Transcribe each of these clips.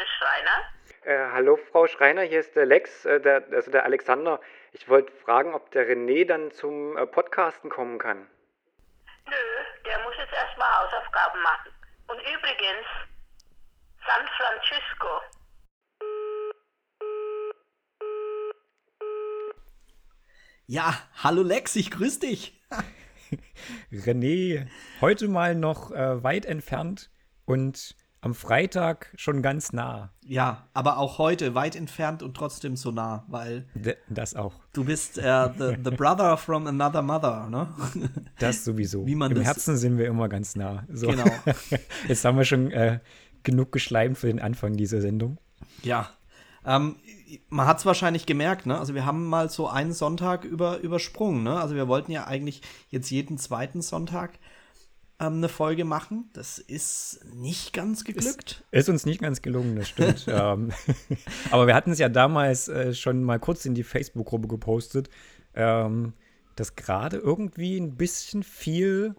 ist Schreiner. Äh, hallo Frau Schreiner, hier ist der Lex, äh, der, also der Alexander. Ich wollte fragen, ob der René dann zum äh, Podcasten kommen kann. Nö, der muss jetzt erstmal Hausaufgaben machen. Und übrigens, San Francisco. Ja, hallo Lex, ich grüß dich. René, heute mal noch äh, weit entfernt und am Freitag schon ganz nah. Ja, aber auch heute weit entfernt und trotzdem so nah, weil D das auch. du bist äh, the, the brother from another mother, ne? Das sowieso. Wie man Im das- Herzen sind wir immer ganz nah. So. Genau. Jetzt haben wir schon äh, genug geschleimt für den Anfang dieser Sendung. Ja. Ähm, man hat es wahrscheinlich gemerkt, ne? Also wir haben mal so einen Sonntag über, übersprungen, ne? Also wir wollten ja eigentlich jetzt jeden zweiten Sonntag ähm, eine Folge machen. Das ist nicht ganz geglückt. Ist uns nicht ganz gelungen, das stimmt. ähm, aber wir hatten es ja damals äh, schon mal kurz in die Facebook-Gruppe gepostet, ähm, dass gerade irgendwie ein bisschen viel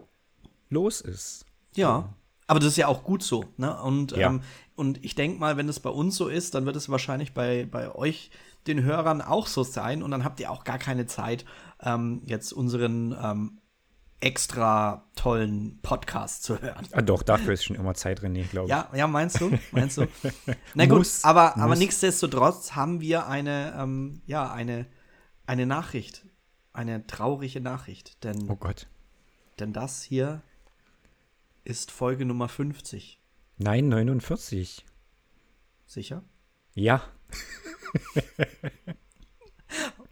los ist. Ja. Aber das ist ja auch gut so, ne? Und, Ja. ähm, und ich denke mal, wenn es bei uns so ist, dann wird es wahrscheinlich bei, bei euch, den Hörern, auch so sein. Und dann habt ihr auch gar keine Zeit, ähm, jetzt unseren ähm, extra tollen Podcast zu hören. Ah, doch, dafür ist schon immer Zeit, René, glaube ich. Ja, ja, meinst du? Meinst du? Na gut, Muss, aber, aber muss. nichtsdestotrotz haben wir eine, ähm, ja, eine, eine Nachricht. Eine traurige Nachricht. Denn, Oh Gott. denn das hier ist Folge Nummer 50. Nein, 49. Sicher? Ja.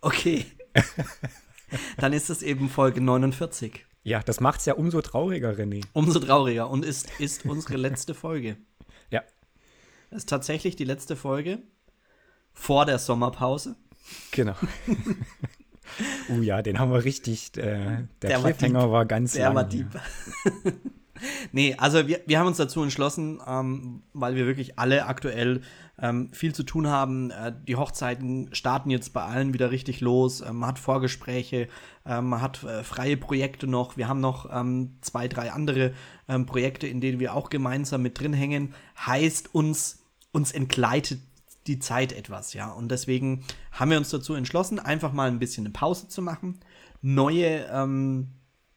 Okay. Dann ist es eben Folge 49. Ja, das macht's ja umso trauriger, René. Umso trauriger und ist, ist unsere letzte Folge. Ja. Das ist tatsächlich die letzte Folge vor der Sommerpause. Genau. uh ja, den haben wir richtig. Äh, der, Der war Cliffhanger deep. war ganz Der lang. war ja. Nee, also wir, wir haben uns dazu entschlossen, ähm, weil wir wirklich alle aktuell ähm, viel zu tun haben. Äh, die Hochzeiten starten jetzt bei allen wieder richtig los. Ähm, man hat Vorgespräche, ähm, man hat äh, freie Projekte noch. Wir haben noch ähm, zwei, drei andere ähm, Projekte, in denen wir auch gemeinsam mit drin hängen. Heißt, uns, uns entgleitet die Zeit etwas, ja. Und deswegen haben wir uns dazu entschlossen, einfach mal ein bisschen eine Pause zu machen, neue ähm,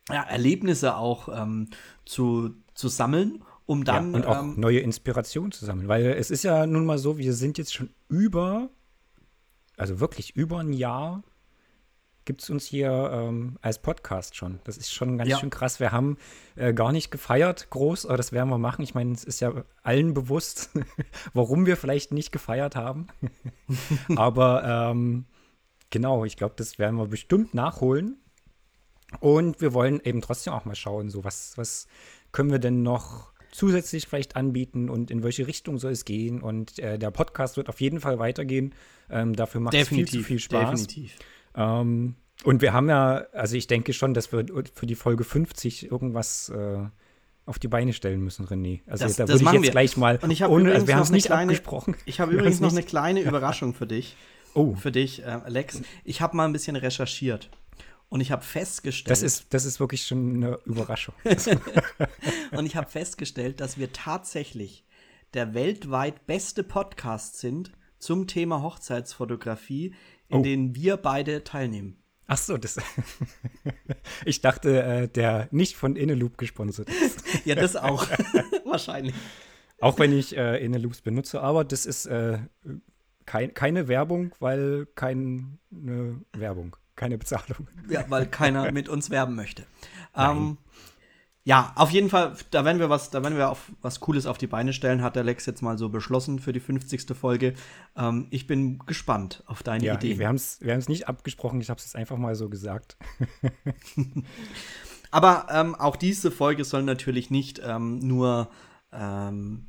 ja, Erlebnisse auch ähm, zu, zu sammeln, um dann ja, und auch ähm, neue Inspiration zu sammeln. Weil es ist ja nun mal so, wir sind jetzt schon über, also wirklich über ein Jahr, gibt es uns hier ähm, als Podcast schon. Das ist schon ganz Ja. schön krass. Wir haben äh, gar nicht gefeiert groß, aber das werden wir machen. Ich meine, es ist ja allen bewusst, warum wir vielleicht nicht gefeiert haben. aber ähm, genau, ich glaube, das werden wir bestimmt nachholen. Und wir wollen eben trotzdem auch mal schauen, so was, was können wir denn noch zusätzlich vielleicht anbieten und in welche Richtung soll es gehen. Und äh, der Podcast wird auf jeden Fall weitergehen. Ähm, dafür macht es viel zu viel Spaß. definitiv. Ähm, und wir haben ja, also ich denke schon, dass wir für die Folge 50 irgendwas äh, auf die Beine stellen müssen, René. Also Das- da würde ich jetzt wir. gleich mal, Und ich habe ohne, also wir haben es nicht kleine- abgesprochen. Ich habe übrigens noch eine kleine Überraschung für dich. Oh, Für dich, äh, Alex. Ich habe mal ein bisschen recherchiert. Und ich habe festgestellt, das ist, das ist wirklich schon eine Überraschung. und ich habe festgestellt, dass wir tatsächlich der weltweit beste Podcast sind zum Thema Hochzeitsfotografie, in Oh. denen wir beide teilnehmen. Ach so, das. ich dachte, äh, der nicht von Inneloop gesponsert ist. Ja, das auch. Wahrscheinlich. Auch wenn ich äh, Inneloops benutze, aber das ist äh, kein, keine Werbung, weil keine Werbung, keine Bezahlung. Ja, weil keiner mit uns werben möchte. Ähm, ja, auf jeden Fall, da werden wir was, da werden wir auf was Cooles auf die Beine stellen, hat der Lex jetzt mal so beschlossen für die 50. Folge. Ähm, ich bin gespannt auf deine Ja, Idee. wir haben es wir haben's nicht abgesprochen, ich habe es jetzt einfach mal so gesagt. Aber ähm, auch diese Folge soll natürlich nicht ähm, nur ähm,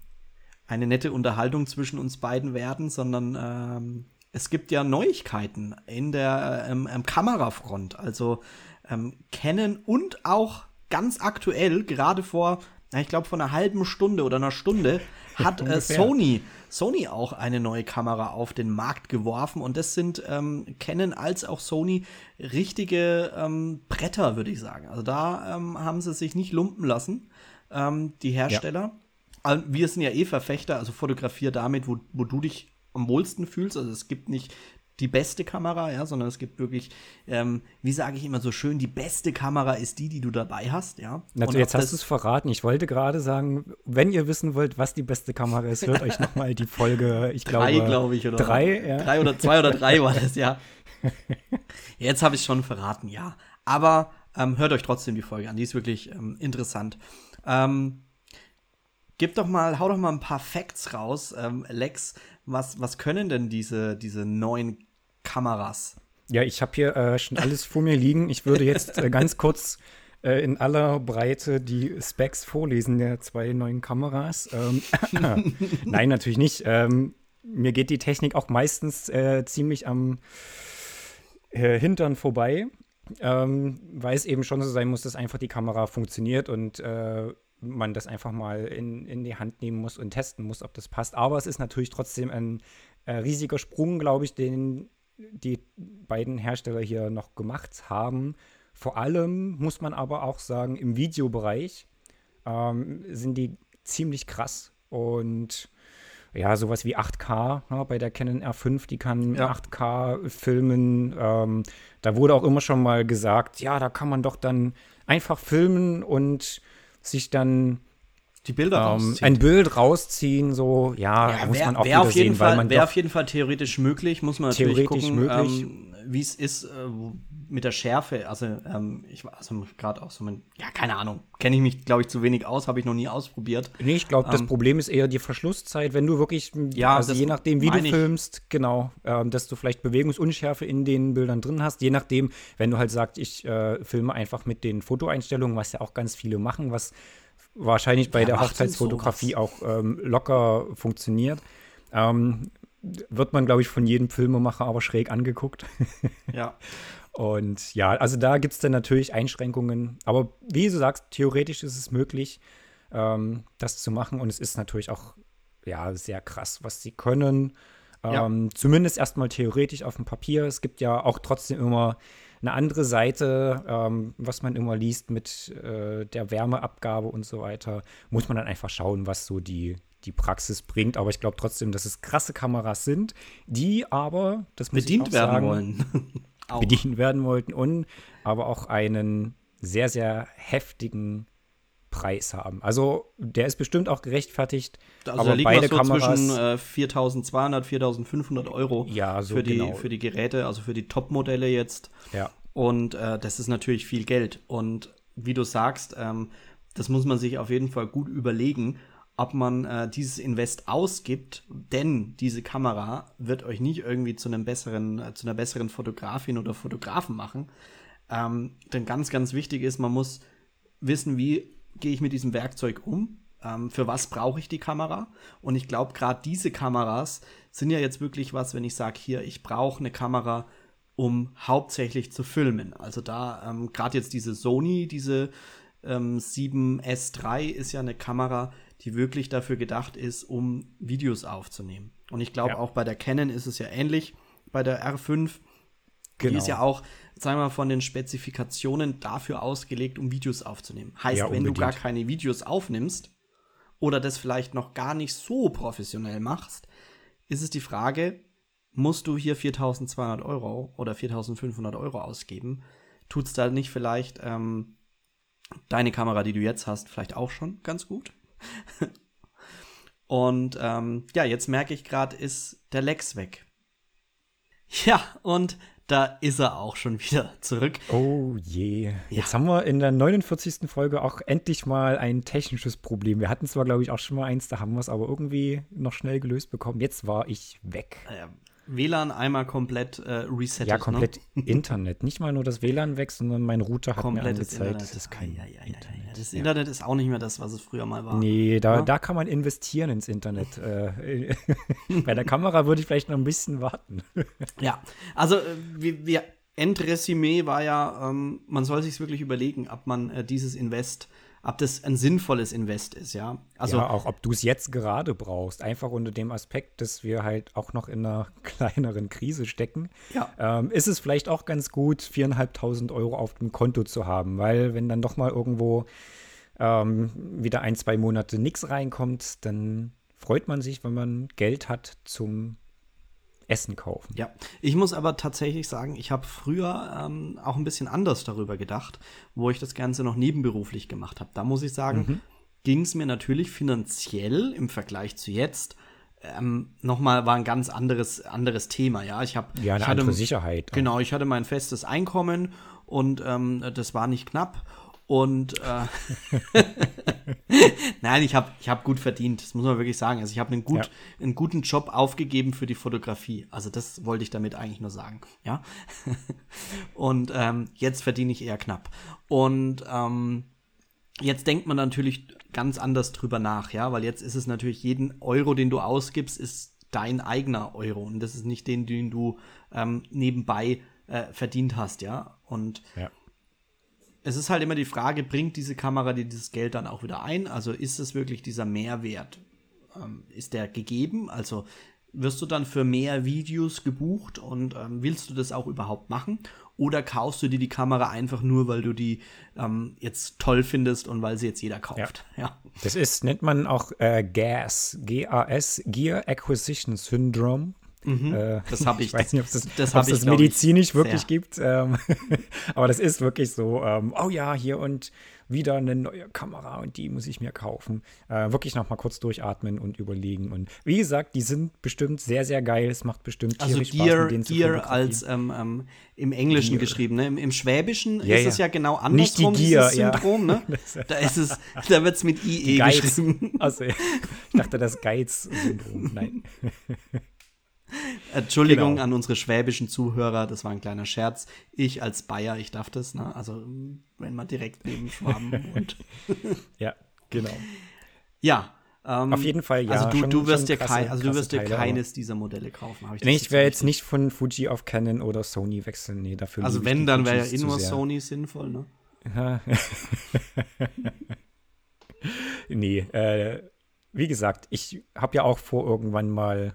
eine nette Unterhaltung zwischen uns beiden werden, sondern ähm, es gibt ja Neuigkeiten in der ähm, Kamerafront. Also ähm, Canon und auch ganz aktuell, gerade vor, ich glaube, vor einer halben Stunde oder einer Stunde, hat äh. Sony, Sony auch eine neue Kamera auf den Markt geworfen. Und das sind ähm, Canon als auch Sony richtige ähm, Bretter, würde ich sagen. Also da ähm, haben sie sich nicht lumpen lassen, ähm, die Hersteller. wir sind ja eh Verfechter, also fotografier damit, wo, wo du dich am wohlsten fühlst. Also es gibt nicht die beste Kamera, ja, sondern es gibt wirklich, ähm, wie sage ich immer so schön, die beste Kamera ist die, die du dabei hast, ja. Also jetzt hast du es verraten. Ich wollte gerade sagen, wenn ihr wissen wollt, was die beste Kamera ist, hört euch nochmal die Folge, ich glaube. Drei, glaube ich, oder? Drei, ja. Drei oder zwei oder drei war das, ja. Jetzt habe ich es schon verraten, ja. Aber ähm, hört euch trotzdem die Folge an, die ist wirklich ähm, interessant. Ähm, gib doch mal, hau doch mal ein paar Facts raus, ähm, Lex. Was, was können denn diese, diese neuen Kameras? Ja, ich habe hier äh, schon alles vor mir liegen. Ich würde jetzt äh, ganz kurz äh, in aller Breite die Specs vorlesen der zwei neuen Kameras. Ähm, Nein, natürlich nicht. Ähm, mir geht die Technik auch meistens äh, ziemlich am äh, Hintern vorbei, ähm, weil es eben schon so sein muss, dass einfach die Kamera funktioniert und äh, man das einfach mal in, in die Hand nehmen muss und testen muss, ob das passt. Aber es ist natürlich trotzdem ein äh, riesiger Sprung, glaube ich, den die beiden Hersteller hier noch gemacht haben. Vor allem muss man aber auch sagen, im Videobereich ähm, sind die ziemlich krass und ja, sowas wie 8K ja, bei der Canon R5, die kann ja. 8K filmen. Ähm, da wurde auch immer schon mal gesagt, ja, da kann man doch dann einfach filmen und sich dann die Bilder ähm, ein Bild rausziehen, so ja, ja muss wär, man auch wär auf jeden sehen, Fall, wäre auf jeden Fall theoretisch möglich, muss man natürlich theoretisch gucken, möglich. Ähm, wie es ist äh, mit der Schärfe. Also ähm, ich war also gerade auch so, mein, ja keine Ahnung, kenne ich mich glaube ich zu wenig aus, habe ich noch nie ausprobiert. Nee, ich glaube, das ähm, Problem ist eher die Verschlusszeit, wenn du wirklich, ja, also je nachdem, wie du filmst, genau, ähm, dass du vielleicht Bewegungsunschärfe in den Bildern drin hast, je nachdem, wenn du halt sagst, ich äh, filme einfach mit den Fotoeinstellungen, was ja auch ganz viele machen, was wahrscheinlich bei ja, der Hochzeitsfotografie auch ähm, locker funktioniert. Ähm, wird man, glaube ich, von jedem Filmemacher aber schräg angeguckt. ja. Und ja, also da gibt es dann natürlich Einschränkungen. Aber wie du sagst, theoretisch ist es möglich, ähm, das zu machen. Und es ist natürlich auch ja, sehr krass, was sie können. Ja. Ähm, zumindest erstmal theoretisch auf dem Papier. Es gibt ja auch trotzdem immer eine andere Seite, ähm, was man immer liest mit äh, der Wärmeabgabe und so weiter, muss man dann einfach schauen, was so die, die Praxis bringt. Aber ich glaube trotzdem, dass es krasse Kameras sind, die aber, das muss bedient ich auch werden sagen, wollen. bedient werden wollten und aber auch einen sehr, sehr heftigen Preis haben. Also der ist bestimmt auch gerechtfertigt. Also aber liegt beide so Kameras zwischen äh, 4.200, 4.500 Euro ja, so für, die, genau. für die Geräte, also für die Top-Modelle jetzt. Ja. Und äh, das ist natürlich viel Geld. Und wie du sagst, ähm, das muss man sich auf jeden Fall gut überlegen, ob man äh, dieses Invest ausgibt, denn diese Kamera wird euch nicht irgendwie zu einem besseren, äh, zu einer besseren Fotografin oder Fotografen machen. Ähm, denn ganz, ganz wichtig ist, man muss wissen, wie gehe ich mit diesem Werkzeug um? Ähm, für was brauche ich die Kamera? Und ich glaube, gerade diese Kameras sind ja jetzt wirklich was, wenn ich sage, hier, ich brauche eine Kamera, um hauptsächlich zu filmen. Also da, ähm, gerade jetzt diese Sony, diese ähm, 7S3 ist ja eine Kamera, die wirklich dafür gedacht ist, um Videos aufzunehmen. Und ich glaube, ja. auch bei der Canon ist es ja ähnlich, bei der R5. Genau. Die ist ja auch, sagen wir mal, von den Spezifikationen dafür ausgelegt, um Videos aufzunehmen. Heißt, ja, wenn du gar keine Videos aufnimmst oder das vielleicht noch gar nicht so professionell machst, ist es die Frage, musst du hier 4200 Euro oder 4500 Euro ausgeben? Tut es da nicht vielleicht ähm, deine Kamera, die du jetzt hast, vielleicht auch schon ganz gut? und ähm, ja, jetzt merke ich gerade, ist der Lex weg. Ja, und da ist er auch schon wieder zurück. Oh je. Jetzt ja. haben wir in der 49. Folge auch endlich mal ein technisches Problem. Wir hatten zwar, glaube ich, auch schon mal eins, da haben wir es aber irgendwie noch schnell gelöst bekommen. Jetzt war ich weg. Ja, WLAN einmal komplett äh, resettet. Ja, komplett ne? Internet. Nicht mal nur das WLAN weg, sondern mein Router hat Komplettes mir angezeigt, das ist kein ja, ja, Internet. Das ja. Internet ist auch nicht mehr das, was es früher mal war. Nee, da, da kann man investieren ins Internet. Äh, bei der Kamera würde ich vielleicht noch ein bisschen warten. ja, also äh, wir, wir Endresümee war ja, ähm, man soll sich wirklich überlegen, ob man äh, dieses Invest ob das ein sinnvolles Invest ist, ja. Also ja, auch ob du es jetzt gerade brauchst, einfach unter dem Aspekt, dass wir halt auch noch in einer kleineren Krise stecken, ja. ähm, ist es vielleicht auch ganz gut, viereinhalbtausend Euro auf dem Konto zu haben, weil wenn dann doch mal irgendwo ähm, wieder ein, zwei Monate nichts reinkommt, dann freut man sich, wenn man Geld hat zum Essen kaufen. Ja, ich muss aber tatsächlich sagen, ich habe früher ähm, auch ein bisschen anders darüber gedacht, wo ich das Ganze noch nebenberuflich gemacht habe. Da muss ich sagen, mhm. ging es mir natürlich finanziell im Vergleich zu jetzt ähm, nochmal war ein ganz anderes, anderes Thema, ja. Ich habe ja, eine ich andere Sicherheit. Genau, ich hatte mein festes Einkommen und ähm, das war nicht knapp. Und äh, nein, ich habe ich hab gut verdient, das muss man wirklich sagen. Also ich habe einen, gut, ja. einen guten Job aufgegeben für die Fotografie. Also das wollte ich damit eigentlich nur sagen. Ja. und ähm, jetzt verdiene ich eher knapp. Und ähm, jetzt denkt man natürlich ganz anders drüber nach, ja, weil jetzt ist es natürlich jeden Euro, den du ausgibst, ist dein eigener Euro und das ist nicht den, den du ähm, nebenbei äh, verdient hast, ja. Und ja es ist halt immer die Frage, bringt diese Kamera dir dieses Geld dann auch wieder ein? Also ist es wirklich dieser Mehrwert? Ähm, ist der gegeben? Also wirst du dann für mehr Videos gebucht und ähm, willst du das auch überhaupt machen? Oder kaufst du dir die Kamera einfach nur, weil du die ähm, jetzt toll findest und weil sie jetzt jeder kauft? Ja. ja. Das ist, nennt man auch äh, GAS, G-A-S, Gear Acquisition Syndrome. Mhm, äh, das habe ich. Ich weiß nicht, ob es das, das, das ich, medizinisch ich, wirklich sehr. gibt. Ähm, aber das ist wirklich so, ähm, oh ja, hier und wieder eine neue Kamera und die muss ich mir kaufen. Äh, wirklich noch mal kurz durchatmen und überlegen. Und wie gesagt, die sind bestimmt sehr, sehr geil. Es macht bestimmt also Gear, Spaß, Gear als ähm, ähm, im Englischen Gear. geschrieben. Ne? Im, Im, Schwäbischen ja, ist ja. es ja genau andersrum, Nicht die Gear, Syndrom. Ja. Ne? Da, ist es, da wird es mit IE geschrieben. Also, ich dachte, das Geiz-Syndrom. Nein. Entschuldigung genau. an unsere schwäbischen Zuhörer, das war ein kleiner Scherz. Ich als Bayer, ich darf das, ne? Also, wenn man direkt neben Schwaben und. ja, genau. Ja. Ähm, Auf jeden Fall, ja. Also, du, schon, du wirst dir, krasse, kein, also du wirst dir keines dieser Modelle kaufen. Ich, nee, ich werde jetzt nicht von Fuji auf Canon oder Sony wechseln. Nee, dafür Also, wenn, dann wäre ja nur Sony sinnvoll, ne? nee, äh, wie gesagt, ich habe ja auch vor, irgendwann mal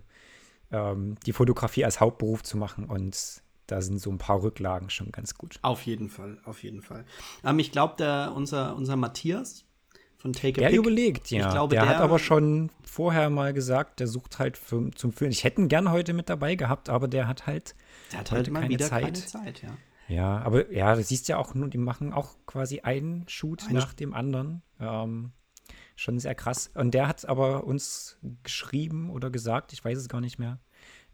ähm, die Fotografie als Hauptberuf zu machen und da sind so ein paar Rücklagen schon ganz gut. Auf jeden Fall, auf jeden Fall. Ähm, ich glaube, unser, unser Matthias von Take a Der Pick, überlegt, ja. Glaube, der, der, hat aber schon vorher mal gesagt, der sucht halt für, zum Filmen. Ich hätte ihn gern heute mit dabei gehabt, aber der hat halt, der hat heute keine, Zeit. keine Zeit. Ja. Ja, aber ja, du siehst ja auch nur, die machen auch quasi einen Shoot Ein nach dem anderen. Ähm, schon sehr krass. Und der hat aber uns geschrieben oder gesagt, ich weiß es gar nicht mehr,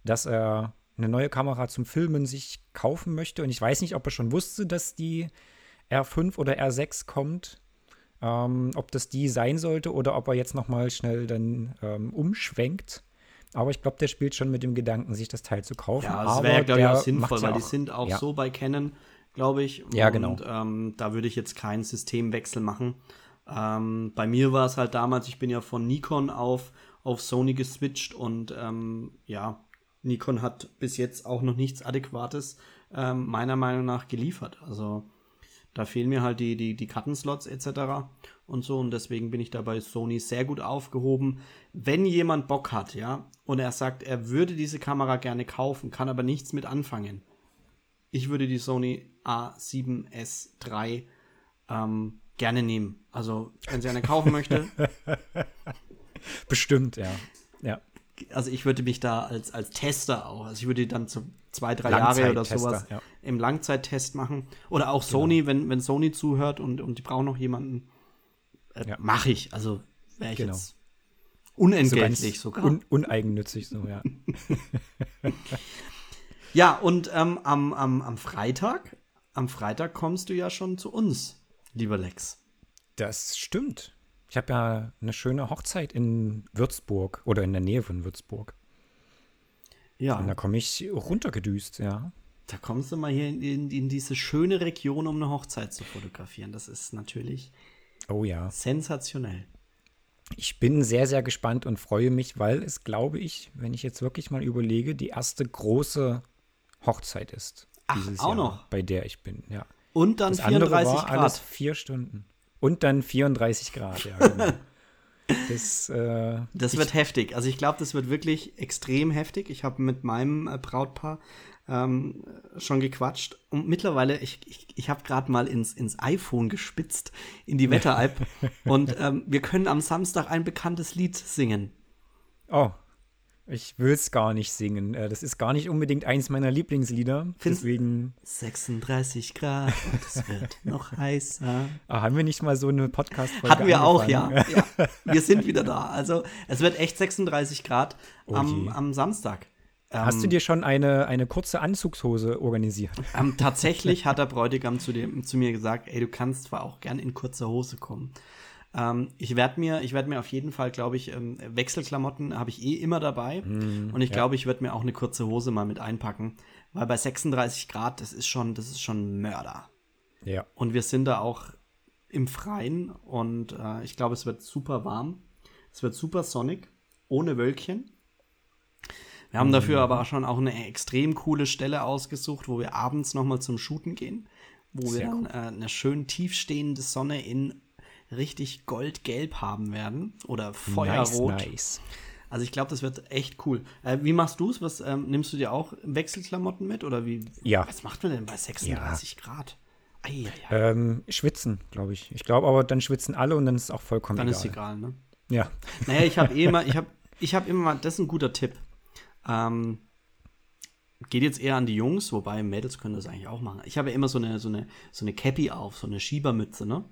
dass er eine neue Kamera zum Filmen sich kaufen möchte. Und ich weiß nicht, ob er schon wusste, dass die R5 oder R6 kommt. Ähm, ob das die sein sollte oder ob er jetzt noch mal schnell dann ähm, umschwenkt. Aber ich glaube, der spielt schon mit dem Gedanken, sich das Teil zu kaufen. Ja, das wäre, glaube ich, auch sinnvoll, weil auch, die sind auch ja. so bei Canon, glaube ich. Ja, genau. Und ähm, da würde ich jetzt keinen Systemwechsel machen. Ähm, bei mir war es halt damals, ich bin ja von Nikon auf, auf Sony geswitcht und ähm, ja, Nikon hat bis jetzt auch noch nichts Adäquates ähm, meiner Meinung nach geliefert. Also da fehlen mir halt die, die, die Kartenslots etc. und so und deswegen bin ich da bei Sony sehr gut aufgehoben. Wenn jemand Bock hat, ja, und er sagt, er würde diese Kamera gerne kaufen, kann aber nichts mit anfangen. Ich würde die Sony A7S3 ähm, gerne nehmen. Also, wenn sie eine kaufen möchte. Bestimmt, ja. Ja. Also ich würde mich da als, als Tester auch, also ich würde dann so zwei, drei Jahre oder sowas ja. im Langzeittest machen. Oder auch Sony, genau. wenn, wenn Sony zuhört und, und die brauchen noch jemanden, äh, ja. mache ich. Also wäre ich genau. jetzt unentgeltlich so sogar. Un uneigennützig so, ja. ja, und ähm, am, am, am Freitag, am Freitag kommst du ja schon zu uns lieber Lex. Das stimmt. Ich habe ja eine schöne Hochzeit in Würzburg oder in der Nähe von Würzburg. Ja. Und da komme ich runtergedüst, ja. Da kommst du mal hier in, in, in, diese schöne Region, um eine Hochzeit zu fotografieren. Das ist natürlich oh, ja. sensationell. Ich bin sehr, sehr gespannt und freue mich, weil es, glaube ich, wenn ich jetzt wirklich mal überlege, die erste große Hochzeit ist. Ach, auch Jahr, noch? Bei der ich bin, ja. Und dann das 34 war Grad. alles vier Stunden. Und dann 34 Grad, ja. Genau. das, äh, das wird heftig. Also ich glaube, das wird wirklich extrem heftig. Ich habe mit meinem äh, Brautpaar ähm, schon gequatscht. Und mittlerweile, ich, ich, ich habe gerade mal ins, ins iPhone gespitzt, in die Wetter-App. und ähm, wir können am Samstag ein bekanntes Lied singen. Oh, ich will es gar nicht singen. Äh, Das ist gar nicht unbedingt eins meiner Lieblingslieder. Findest- Deswegen 36 Grad und es wird noch heißer. ah, haben wir nicht mal so eine Podcast-Folge Hatten wir auch, ja. ja. Wir sind wieder da. Also, es wird echt 36 Grad Oh am, am Samstag. Hast du dir schon eine, eine kurze Anzugshose organisiert? Ähm, tatsächlich hat der Bräutigam zu, dem, zu mir gesagt, ey, du kannst zwar auch gern in kurzer Hose kommen. Ähm, ich werde mir, ich werd mir auf jeden Fall, glaube ich, ähm, Wechselklamotten habe ich eh immer dabei. und ich glaube, ich werde mir auch eine kurze Hose mal mit einpacken. Weil bei 36 Grad, das ist schon, das ist schon Mörder. Ja. Und wir sind da auch im Freien und äh, ich glaube, es wird super warm. Es wird super sonnig, ohne Wölkchen. Wir haben dafür aber auch schon auch eine extrem coole Stelle ausgesucht, wo wir abends nochmal zum Shooten gehen, wo wir Sehr dann äh, eine schön tiefstehende Sonne in richtig goldgelb haben werden oder feuerrot. Nice, nice. Also ich glaube, das wird echt cool. Äh, wie machst du es? Was ähm, nimmst du dir auch Wechselklamotten mit oder wie? Ja. Was macht man denn bei 36 Grad? Eieiei. Ähm, schwitzen, glaube ich. Ich glaube aber, dann schwitzen alle und dann ist es auch vollkommen Dann egal. ist egal, ne? Ja. Naja, ich habe eh immer, ich habe ich hab immer mal, das ist ein guter Tipp. Ähm, geht jetzt eher an die Jungs, wobei Mädels können das eigentlich auch machen. Ich habe ja immer so eine, so eine, so eine Cappy auf, so eine Schiebermütze, ne?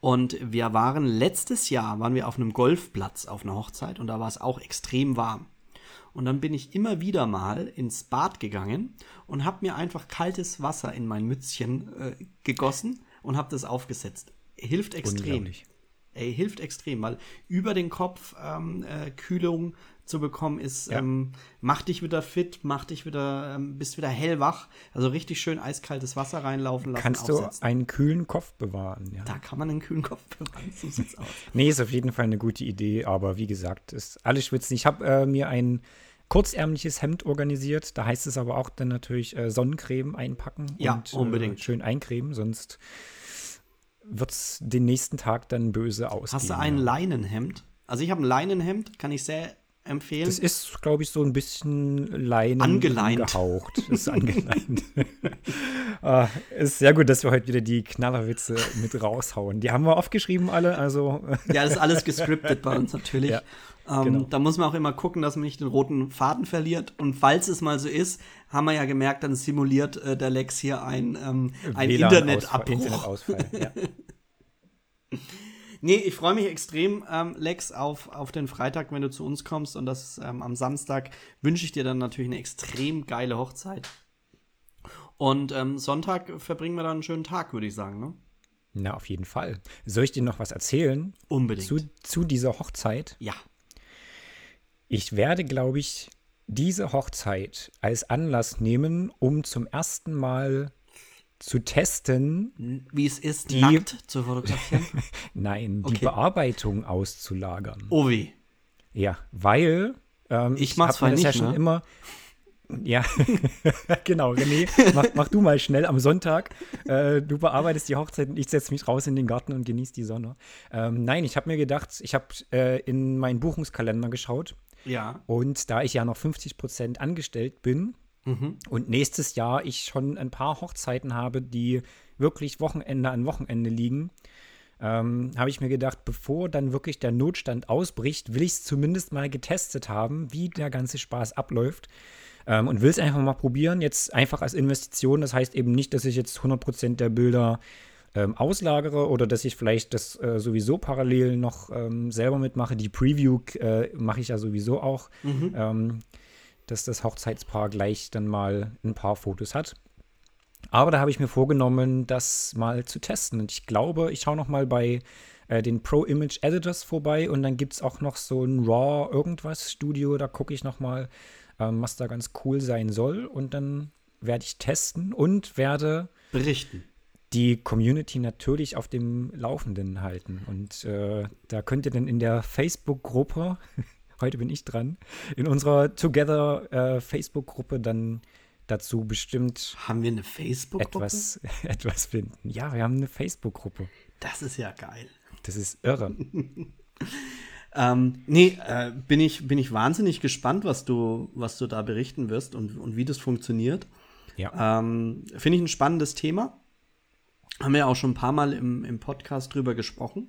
Und wir waren letztes Jahr, waren wir auf einem Golfplatz auf einer Hochzeit und da war es auch extrem warm. Und dann bin ich immer wieder mal ins Bad gegangen und habe mir einfach kaltes Wasser in mein Mützchen äh, gegossen und habe das aufgesetzt. Hilft extrem. Unglaublich. Ey, hilft extrem, weil über den Kopf ähm, äh, Kühlung zu bekommen ist, Ja. ähm, macht dich wieder fit, macht dich wieder, ähm, bist wieder hellwach. Also richtig schön eiskaltes Wasser reinlaufen lassen. Kannst aufsetzen. du einen kühlen Kopf bewahren. Ja. Da kann man einen kühlen Kopf bewahren. So sieht's aus. Nee, ist auf jeden Fall eine gute Idee, aber wie gesagt, ist alles schwitzen. Ich habe äh, mir ein kurzärmliches Hemd organisiert. Da heißt es aber auch dann natürlich äh, Sonnencreme einpacken Ja, und unbedingt. Äh, schön eincremen, sonst wird es den nächsten Tag dann böse ausgehen. Hast du ein. Leinenhemd? Also ich habe ein Leinenhemd, kann ich sehr empfehlen. Das ist, glaube ich, so ein bisschen Leinen Angeleint. angehaucht. Ist angeleint. ah, ist sehr gut, dass wir heute wieder die Knallerwitze mit raushauen. Die haben wir aufgeschrieben alle, also ja, das ist alles gescriptet bei uns natürlich. Ja, ähm, genau. Da muss man auch immer gucken, dass man nicht den roten Faden verliert. Und falls es mal so ist, haben wir ja gemerkt, dann simuliert äh, der Lex hier ein, ähm, ein Internetabbruch. Internetausfall. Ja. Nee, ich freue mich extrem, ähm, Lex, auf, auf den Freitag, wenn du zu uns kommst. Und das ähm, am Samstag wünsche ich dir dann natürlich eine extrem geile Hochzeit. Und ähm, Sonntag verbringen wir dann einen schönen Tag, würde ich sagen. Ne? Na, auf jeden Fall. Soll ich dir noch was erzählen Unbedingt. zu, zu dieser Hochzeit? ja. Ich werde, glaube ich, diese Hochzeit als Anlass nehmen, um zum ersten Mal zu testen, Wie es ist, Die- nackt zu fotografieren. nein, die Okay. Bearbeitung auszulagern. oh weh. Ja, weil ähm, Ich zwar das ja nicht, schon ne? immer. Ja, genau, René, mach, mach du mal schnell am Sonntag. Äh, du bearbeitest die Hochzeit und ich setze mich raus in den Garten und genieße die Sonne. Ähm, nein, ich habe mir gedacht, ich habe äh, in meinen Buchungskalender geschaut Ja. und da ich ja noch 50% angestellt bin Mhm. und nächstes Jahr ich schon ein paar Hochzeiten habe, die wirklich Wochenende an Wochenende liegen, ähm, habe ich mir gedacht, bevor dann wirklich der Notstand ausbricht, will ich es zumindest mal getestet haben, wie der ganze Spaß abläuft. Ähm, und will es einfach mal probieren, jetzt einfach als Investition. Das heißt eben nicht, dass ich jetzt 100% der Bilder ähm, auslagere oder dass ich vielleicht das äh, sowieso parallel noch ähm, selber mitmache. Die Preview äh, mache ich ja sowieso auch, ähm, dass das Hochzeitspaar gleich dann mal ein paar Fotos hat. Aber da habe ich mir vorgenommen, das mal zu testen. Und ich glaube, ich schaue noch mal bei äh, den Pro Image Editors vorbei und dann gibt es auch noch so ein RAW irgendwas Studio. Da gucke ich noch mal, ähm, was da ganz cool sein soll. Und dann werde ich testen und werde Berichten. die Community natürlich auf dem Laufenden halten. Und äh, da könnt ihr dann in der Facebook-Gruppe, heute bin ich dran, in unserer Together äh, Facebook-Gruppe dann dazu bestimmt Haben wir eine Facebook-Gruppe? etwas, etwas finden. Ja, wir haben eine Facebook-Gruppe. Das ist ja geil. Das ist irre. Ähm, nee, äh, bin, ich, bin ich wahnsinnig gespannt, was du, was du da berichten wirst und, und wie das funktioniert. Ja. Ähm, Finde ich ein spannendes Thema. Haben wir ja auch schon ein paar Mal im, im Podcast drüber gesprochen.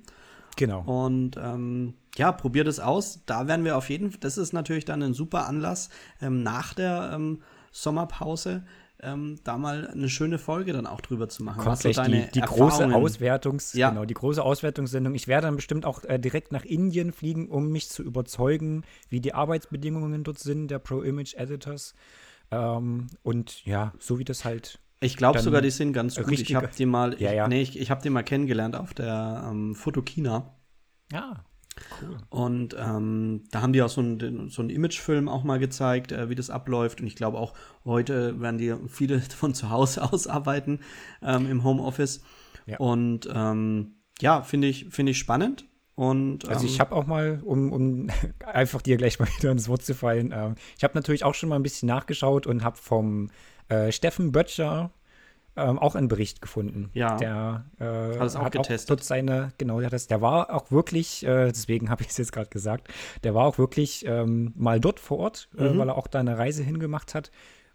Genau. Und ähm, ja, probiert es aus. Da werden wir auf jeden Fall, das ist natürlich dann ein super Anlass, ähm, nach der ähm, Sommerpause ähm, da mal eine schöne Folge dann auch drüber zu machen. Kommt gleich die, die große Auswertungs, ja. genau, die große Auswertungssendung. Ich werde dann bestimmt auch äh, direkt nach Indien fliegen, um mich zu überzeugen, wie die Arbeitsbedingungen dort sind, der Pro Image Editors. Ähm, und ja, so wie das halt ich glaube sogar, die sind ganz gut. Ich habe die mal, ja, ja. nee, ich, ich habe die mal kennengelernt auf der ähm, Fotokina. Ja. Cool. Und ähm, da haben die auch so einen, so einen Imagefilm auch mal gezeigt, äh, wie das abläuft. Und ich glaube auch heute werden die viele von zu Hause aus arbeiten ähm, im Homeoffice. Ja. Und ähm, ja, finde ich, finde ich spannend. Und, also ich ähm, habe auch mal, um, um einfach dir gleich mal wieder ins Wort zu fallen, äh, ich habe natürlich auch schon mal ein bisschen nachgeschaut und habe vom äh, Steffen Böttcher ähm, auch einen Bericht gefunden. Ja. Der äh, hat, auch hat getestet. auch seine, genau, der, das, der war auch wirklich, äh, deswegen habe ich es jetzt gerade gesagt, der war auch wirklich ähm, mal dort vor Ort, äh, mhm. weil er auch da eine Reise hingemacht hat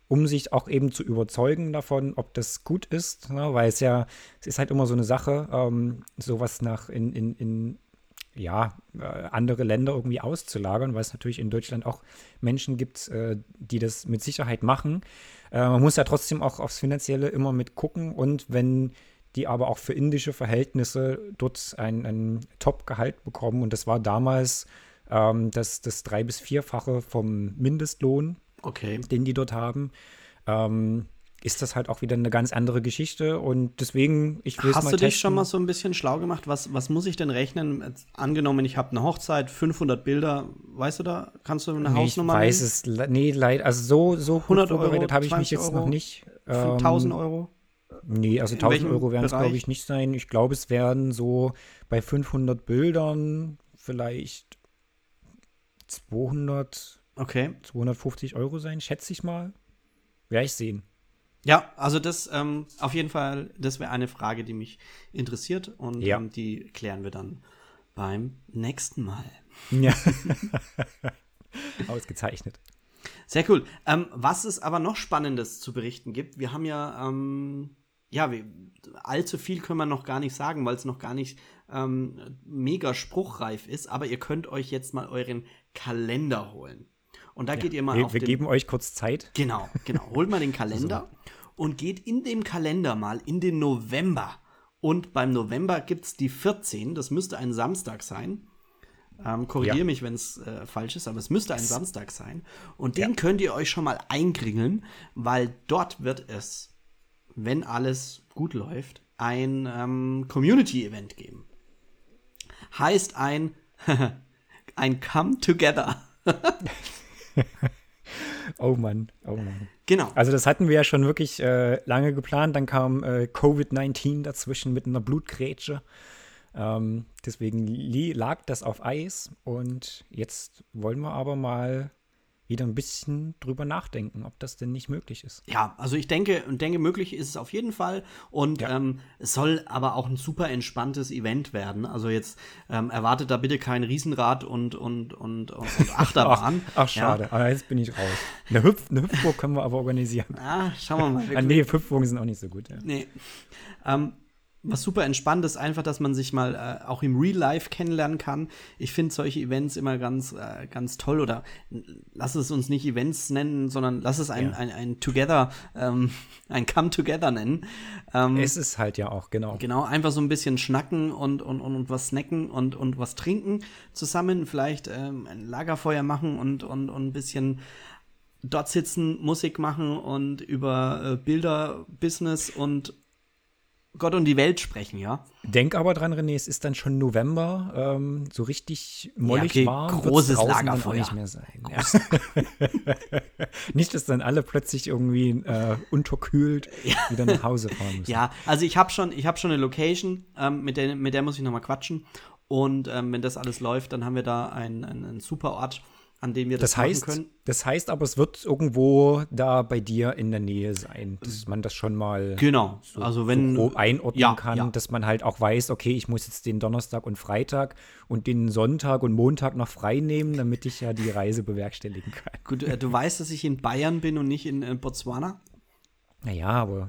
um sich auch eben zu überzeugen davon, ob das gut ist, ne? weil es ja, es ist halt immer so eine Sache, ähm, sowas nach in, in, in ja, äh, andere Länder irgendwie auszulagern, weil es natürlich in Deutschland auch Menschen gibt, äh, die das mit Sicherheit machen. Äh, man muss ja trotzdem auch aufs Finanzielle immer mit gucken und wenn die aber auch für indische Verhältnisse dort ein, ein Top-Gehalt bekommen und das war damals ähm, das, das drei- bis vierfache vom Mindestlohn, okay. den die dort haben. Ähm, ist das halt auch wieder eine ganz andere Geschichte und deswegen, ich will Hast mal du dich testen. schon mal so ein bisschen schlau gemacht? Was, was muss ich denn rechnen? Angenommen, ich habe eine Hochzeit, 500 Bilder, weißt du da? Kannst du eine nee, Hausnummer Ich weiß nehmen? es, nee, leid, also so, so 100 Euro, habe ich mich jetzt Euro, noch nicht. 1000 ähm, Euro? Nee, also 1000 Euro werden es, glaube ich, nicht sein. Ich glaube, es werden so bei 500 Bildern vielleicht 200, okay. 250 Euro sein, schätze ich mal. Werde ich sehen. Ja, also das ähm, auf jeden Fall, das wäre eine Frage, die mich interessiert und ja. ähm, die klären wir dann beim nächsten Mal. Ja. Ausgezeichnet. Sehr cool. Ähm, was es aber noch Spannendes zu berichten gibt, wir haben ja, ähm, ja, wir, allzu viel können wir noch gar nicht sagen, weil es noch gar nicht ähm, mega spruchreif ist, aber ihr könnt euch jetzt mal euren Kalender holen. Und da ja, geht ihr mal wir, auf Wir den, geben euch kurz Zeit. Genau, genau. Holt mal den Kalender so. und geht in dem Kalender mal in den November. Und beim November gibt es die 14, das müsste ein Samstag sein. Ähm, Korrigiere ja. mich, wenn es äh, falsch ist, aber es müsste ein Samstag sein. Und den ja. könnt ihr euch schon mal einkringeln, weil dort wird es, wenn alles gut läuft, ein ähm, Community-Event geben. Heißt ein, ein Come Together. oh Mann, oh Mann. Genau. Also das hatten wir ja schon wirklich äh, lange geplant. Dann kam äh, Covid-19 dazwischen mit einer Blutgrätsche. Ähm, deswegen lag das auf Eis. Und jetzt wollen wir aber mal wieder ein bisschen drüber nachdenken, ob das denn nicht möglich ist. Ja, also ich denke, denke möglich ist es auf jeden Fall. Und ja. ähm, es soll aber auch ein super entspanntes Event werden. Also jetzt ähm, erwartet da bitte kein Riesenrad und, und, und, und, Achterbahn. ach, ach, schade, ja. aber jetzt bin ich raus. Eine, Hüpf, eine Hüpfburg können wir aber organisieren. Ah, schauen wir mal. ah, nee, Hüpfburgen sind auch nicht so gut. Ja. Nee. Ähm, was super entspannt ist, einfach, dass man sich mal äh, auch im Real Life kennenlernen kann. Ich finde solche Events immer ganz, äh, ganz toll. Oder lass es uns nicht Events nennen, sondern lass es ein, ja. ein, ein Together, ähm, ein Come Together nennen. Ähm, es ist halt ja auch, genau. Genau, einfach so ein bisschen schnacken und, und, und, und was snacken und, und was trinken zusammen. Vielleicht ähm, ein Lagerfeuer machen und, und, und ein bisschen dort sitzen, Musik machen und über äh, Bilder, Business und Gott und die Welt sprechen, ja. Denk aber dran, René, es ist dann schon November, ähm, so richtig mollig ja, okay, warm. Großes Lagerfeuer. nicht mehr sein. Ja. nicht, dass dann alle plötzlich irgendwie äh, unterkühlt ja. wieder nach Hause fahren müssen. Ja, also ich habe schon, hab schon eine Location, ähm, mit, der, mit der muss ich nochmal quatschen. Und ähm, wenn das alles läuft, dann haben wir da einen, einen, einen super Ort an dem wir das, das heißt, machen können. Das heißt aber, es wird irgendwo da bei dir in der Nähe sein, dass man das schon mal genau. so, also wenn, so grob einordnen ja, kann, ja. dass man halt auch weiß, okay, ich muss jetzt den Donnerstag und Freitag und den Sonntag und Montag noch frei nehmen, damit ich ja die Reise bewerkstelligen kann. Gut, äh, du weißt, dass ich in Bayern bin und nicht in äh, Botswana? Naja, aber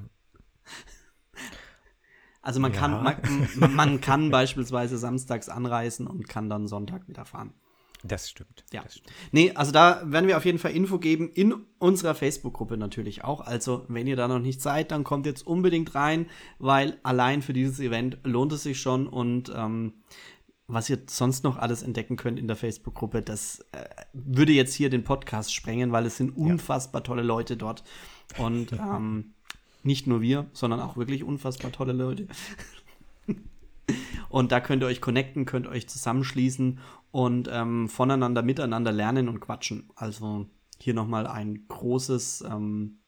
Also man Ja. kann man, man kann beispielsweise samstags anreisen und kann dann Sonntag wieder fahren. Das stimmt. Ja. Das stimmt. Nee, also da werden wir auf jeden Fall Info geben, in unserer Facebook-Gruppe natürlich auch. Also, wenn ihr da noch nicht seid, dann kommt jetzt unbedingt rein, weil allein für dieses Event lohnt es sich schon und ähm, was ihr sonst noch alles entdecken könnt in der Facebook-Gruppe, das äh, würde jetzt hier den Podcast sprengen, weil es sind unfassbar tolle Leute dort. Und ähm, nicht nur wir, sondern auch wirklich unfassbar tolle Leute. Und da könnt ihr euch connecten, könnt euch zusammenschließen und ähm, voneinander, miteinander lernen und quatschen. Also hier nochmal ein großes, ähm,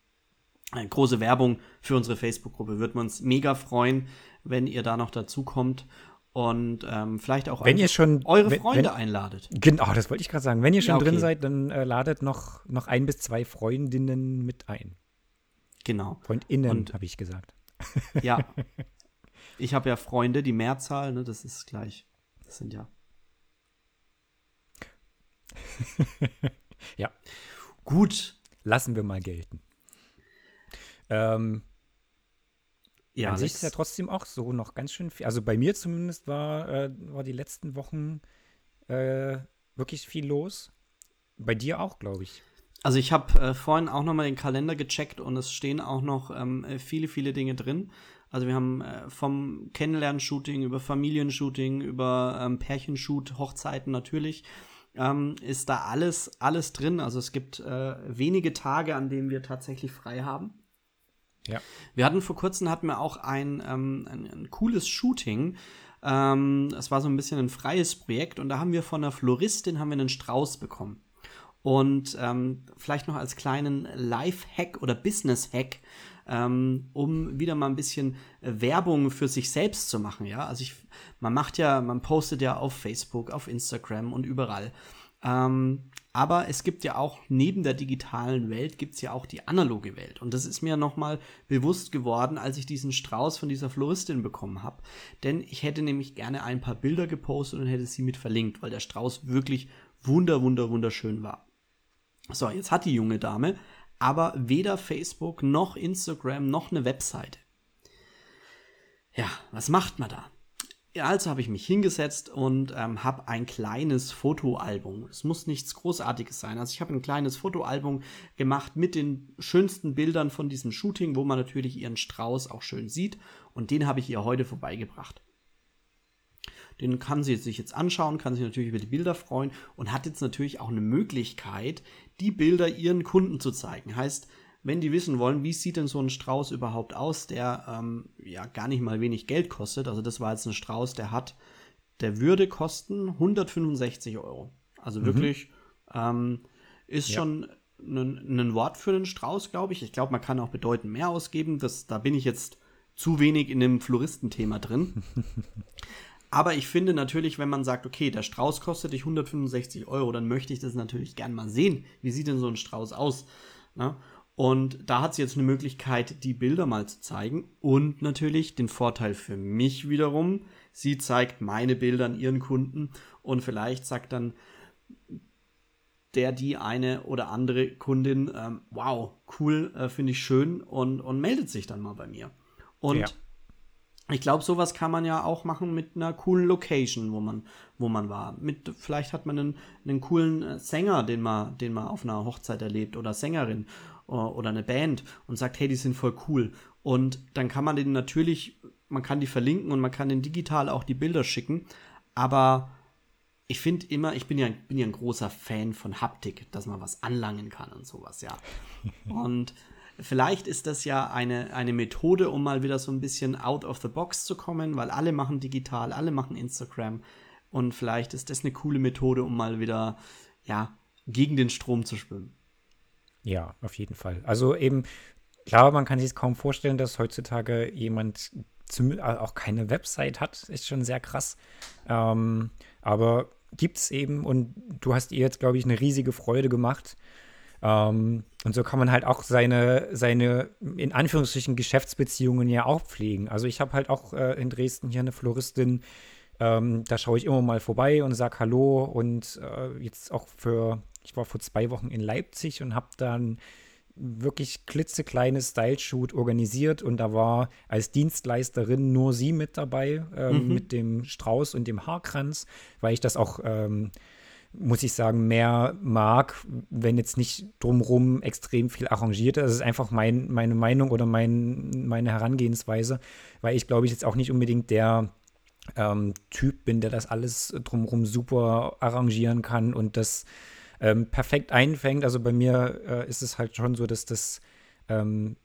eine große Werbung für unsere Facebook-Gruppe. Würden wir uns mega freuen, wenn ihr da noch dazu kommt und ähm, vielleicht auch Wenn ihr schon- eure wenn- Freunde wenn- einladet. Genau, das wollte ich gerade sagen. Wenn ihr schon Ja, okay. drin seid, dann äh, ladet noch, noch ein bis zwei Freundinnen mit ein. Genau. Freundinnen, Und- habe ich gesagt. Ja. Ich habe ja Freunde, die Mehrzahl, ne, das ist gleich. Das sind ja. Ja. Gut. Lassen wir mal gelten. Ähm, Ja, An sich Alex. ist ja trotzdem auch so noch ganz schön viel. Also bei mir zumindest war, äh, war die letzten Wochen äh, wirklich viel los. Bei dir auch, glaube ich. Also ich habe äh, vorhin auch noch mal den Kalender gecheckt und es stehen auch noch ähm, äh, viele, viele Dinge drin. Also wir haben äh, vom Kennenlern-Shooting über Familienshooting, über ähm, Pärchenshoot, Hochzeiten natürlich, ähm, ist da alles, alles drin. Also es gibt äh, wenige Tage, an denen wir tatsächlich frei haben. Ja. Wir hatten vor kurzem hatten wir auch ein, ähm, ein, ein cooles Shooting. Ähm, es war so ein bisschen ein freies Projekt und da haben wir von einer Floristin haben wir einen Strauß bekommen. Und ähm, vielleicht noch als kleinen Life-Hack oder Business-Hack, ähm, um wieder mal ein bisschen äh, Werbung für sich selbst zu machen. Ja, also ich, man macht ja, man postet ja auf Facebook, auf Instagram und überall. Ähm, aber es gibt ja auch neben der digitalen Welt gibt es ja auch die analoge Welt. Und das ist mir nochmal bewusst geworden, als ich diesen Strauß von dieser Floristin bekommen habe. Denn ich hätte nämlich gerne ein paar Bilder gepostet und hätte sie mit verlinkt, weil der Strauß wirklich wunder, wunder, wunderschön war. So, jetzt hat die junge Dame aber weder Facebook noch Instagram noch eine Webseite. Ja, was macht man da? Also habe ich mich hingesetzt und ähm, habe ein kleines Fotoalbum. Es muss nichts Großartiges sein. Also ich habe ein kleines Fotoalbum gemacht mit den schönsten Bildern von diesem Shooting, wo man natürlich ihren Strauß auch schön sieht. Und den habe ich ihr heute vorbeigebracht. Den kann sie sich jetzt anschauen, kann sich natürlich über die Bilder freuen und hat jetzt natürlich auch eine Möglichkeit, die Bilder ihren Kunden zu zeigen. Heißt, wenn die wissen wollen, wie sieht denn so ein Strauß überhaupt aus, der ähm, ja gar nicht mal wenig Geld kostet. Also das war jetzt ein Strauß, der hat, der würde kosten 165 Euro. Also wirklich ähm, ist Ja. schon ein, ein Wort für den Strauß, glaube ich. Ich glaube, man kann auch bedeutend mehr ausgeben. Das, da bin ich jetzt zu wenig in dem Floristenthema drin. Aber ich finde natürlich, wenn man sagt, okay, der Strauß kostet dich 165 Euro, dann möchte ich das natürlich gern mal sehen. Wie sieht denn so ein Strauß aus? Ne? Und da hat sie jetzt eine Möglichkeit, die Bilder mal zu zeigen. Und natürlich den Vorteil für mich wiederum, sie zeigt meine Bilder an ihren Kunden und vielleicht sagt dann der, die eine oder andere Kundin, ähm, wow, cool, äh, finde ich schön und, und meldet sich dann mal bei mir. Und Ja. Ich glaube, sowas kann man ja auch machen mit einer coolen Location, wo man, wo man war. Mit, vielleicht hat man einen, einen coolen äh, Sänger, den man, den man auf einer Hochzeit erlebt oder Sängerin o- oder eine Band und sagt, hey, die sind voll cool. Und dann kann man den natürlich, man kann die verlinken und man kann den digital auch die Bilder schicken. Aber ich finde immer, ich bin ja, bin ja ein großer Fan von Haptik, dass man was anlangen kann und sowas, ja. Und vielleicht ist das ja eine, eine Methode, um mal wieder so ein bisschen out of the box zu kommen, weil alle machen digital, alle machen Instagram. Und vielleicht ist das eine coole Methode, um mal wieder, ja, gegen den Strom zu schwimmen. Ja, auf jeden Fall. Also eben, klar, man kann sich kaum vorstellen, dass heutzutage jemand äh, auch keine Website hat, ist schon sehr krass. Ähm, aber es eben und du hast ihr jetzt, glaube ich, eine riesige Freude gemacht. Ähm, und so kann man halt auch seine, seine, in Anführungsstrichen, Geschäftsbeziehungen ja auch pflegen. Also ich habe halt auch äh, in Dresden hier eine Floristin, ähm, da schaue ich immer mal vorbei und sage Hallo und äh, jetzt auch für, ich war vor zwei Wochen in Leipzig und habe dann wirklich klitzekleines Style-Shoot organisiert und da war als Dienstleisterin nur sie mit dabei, ähm, mhm. mit dem Strauß und dem Haarkranz, weil ich das auch ähm, muss ich sagen, mehr mag, wenn jetzt nicht drumrum extrem viel arrangiert. Das ist einfach mein, meine Meinung oder mein, meine Herangehensweise, weil ich glaube ich jetzt auch nicht unbedingt der ähm, Typ bin, der das alles drumrum super arrangieren kann und das ähm, perfekt einfängt. Also bei mir äh, ist es halt schon so, dass das ähm,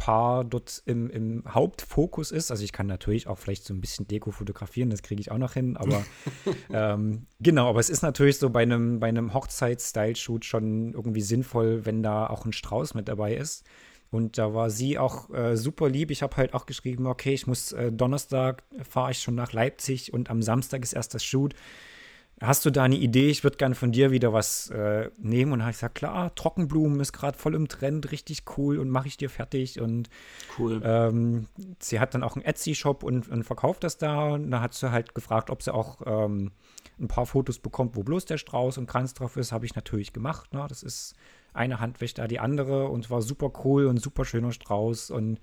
Paar dort im, im Hauptfokus ist. Also ich kann natürlich auch vielleicht so ein bisschen Deko fotografieren, das kriege ich auch noch hin, aber ähm, genau, aber es ist natürlich so bei einem, bei einem Hochzeits-Style-Shoot schon irgendwie sinnvoll, wenn da auch ein Strauß mit dabei ist. Und da war sie auch äh, super lieb. Ich habe halt auch geschrieben, okay, ich muss äh, Donnerstag fahre ich schon nach Leipzig und am Samstag ist erst das Shoot hast du da eine Idee? Ich würde gerne von dir wieder was äh, nehmen. Und habe ich gesagt, klar, Trockenblumen ist gerade voll im Trend, richtig cool und mache ich dir fertig. Und cool. Ähm, sie hat dann auch einen Etsy-Shop und, und, verkauft das da. Und da hat sie halt gefragt, ob sie auch ähm, ein paar Fotos bekommt, wo bloß der Strauß und Kranz drauf ist. Habe ich natürlich gemacht. Ne? Das ist eine Hand wäscht da die andere und war super cool und super schöner Strauß. Und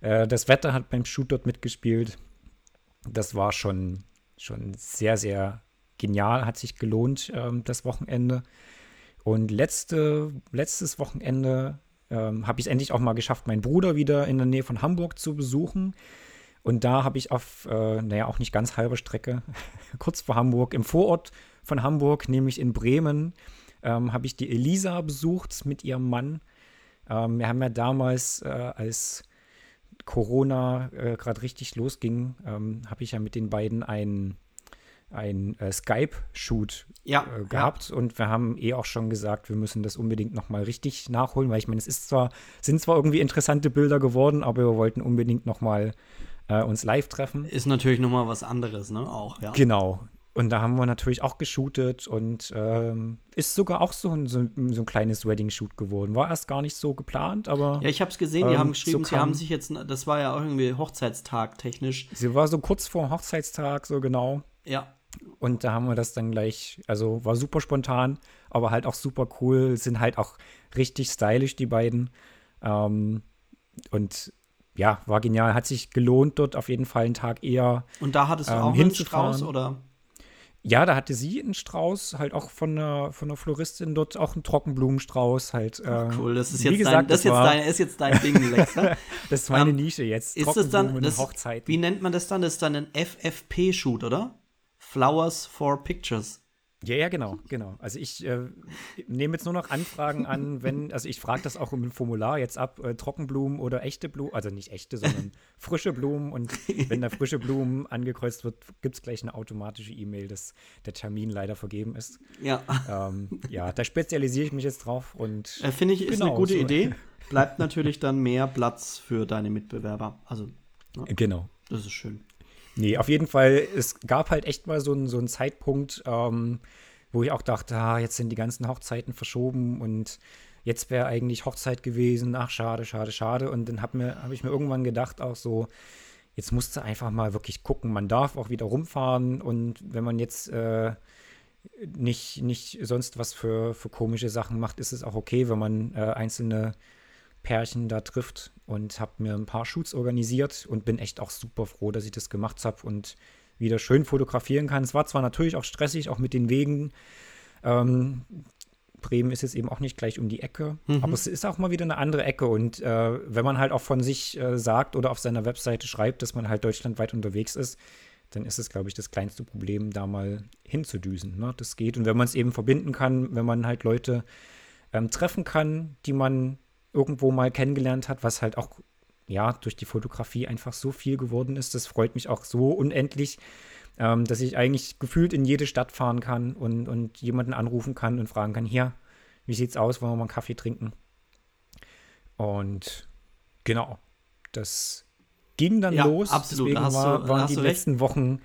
äh, das Wetter hat beim Shoot dort mitgespielt. Das war schon, schon sehr, sehr genial, hat sich gelohnt, ähm, das Wochenende. Und letzte, letztes Wochenende ähm, habe ich es endlich auch mal geschafft, meinen Bruder wieder in der Nähe von Hamburg zu besuchen. Und da habe ich auf, äh, naja, auch nicht ganz halber Strecke, kurz vor Hamburg, im Vorort von Hamburg, nämlich in Bremen, ähm, habe ich die Elisa besucht mit ihrem Mann. Ähm, wir haben ja damals, äh, als Corona äh, gerade richtig losging, ähm, habe ich ja mit den beiden einen ein äh, Skype-Shoot ja, äh, gehabt ja. und wir haben eh auch schon gesagt, wir müssen das unbedingt nochmal richtig nachholen, weil ich meine, es ist zwar, sind zwar irgendwie interessante Bilder geworden, aber wir wollten unbedingt nochmal äh, uns live treffen. Ist natürlich nochmal was anderes, ne? Auch, ja. Genau. Und da haben wir natürlich auch geshootet und ähm, ist sogar auch so ein, so, so ein kleines Wedding-Shoot geworden. War erst gar nicht so geplant, aber. Ja, ich habe es gesehen, die ähm, haben geschrieben, so sie haben sich jetzt, das war ja auch irgendwie Hochzeitstag technisch. Sie war so kurz vor Hochzeitstag, so genau. Ja. Und da haben wir das dann gleich, also war super spontan, aber halt auch super cool, sind halt auch richtig stylisch, die beiden. Ähm, und ja, war genial, hat sich gelohnt, dort auf jeden Fall einen Tag eher. Und da hattest du ähm, auch einen Strauß, oder? Ja, da hatte sie einen Strauß, halt auch von einer, von einer Floristin dort, auch einen Trockenblumenstrauß halt. Äh, cool, das ist jetzt, gesagt, dein, das, das jetzt dein, ist jetzt dein Ding, Lex. Ne? das ist meine um, Nische jetzt. Ist das dann, das, wie nennt man das dann? Das ist dann ein FFP-Shoot, oder? Flowers for Pictures. Ja, ja, genau, genau. Also ich äh, nehme jetzt nur noch Anfragen an, wenn, also ich frage das auch im Formular jetzt ab, äh, Trockenblumen oder echte Blumen, also nicht echte, sondern frische Blumen. Und wenn da frische Blumen angekreuzt wird, gibt es gleich eine automatische E-Mail, dass der Termin leider vergeben ist. Ja. Ähm, ja, da spezialisiere ich mich jetzt drauf und. Äh, Finde ich, ist genau, eine gute so. Idee. Bleibt natürlich dann mehr Platz für deine Mitbewerber. Also. Ne? Genau. Das ist schön. Nee, auf jeden Fall, es gab halt echt mal so, ein, so einen Zeitpunkt, ähm, wo ich auch dachte, ah, jetzt sind die ganzen Hochzeiten verschoben und jetzt wäre eigentlich Hochzeit gewesen. Ach, schade, schade, schade. Und dann habe hab ich mir irgendwann gedacht, auch so, jetzt musst du einfach mal wirklich gucken. Man darf auch wieder rumfahren und wenn man jetzt äh, nicht, nicht sonst was für, für komische Sachen macht, ist es auch okay, wenn man äh, einzelne Pärchen da trifft und habe mir ein paar Shoots organisiert und bin echt auch super froh, dass ich das gemacht habe und wieder schön fotografieren kann. Es war zwar natürlich auch stressig, auch mit den Wegen. Ähm, Bremen ist jetzt eben auch nicht gleich um die Ecke, mhm. aber es ist auch mal wieder eine andere Ecke. Und äh, wenn man halt auch von sich äh, sagt oder auf seiner Webseite schreibt, dass man halt deutschlandweit unterwegs ist, dann ist es, glaube ich, das kleinste Problem, da mal hinzudüsen. Ne? Das geht. Und wenn man es eben verbinden kann, wenn man halt Leute ähm, treffen kann, die man irgendwo mal kennengelernt hat, was halt auch ja durch die Fotografie einfach so viel geworden ist. Das freut mich auch so unendlich, ähm, dass ich eigentlich gefühlt in jede Stadt fahren kann und, und jemanden anrufen kann und fragen kann, hier, wie sieht's aus, wollen wir mal einen Kaffee trinken? Und genau, das ging dann ja, los. Absolut, Deswegen war, waren die letzten Wochen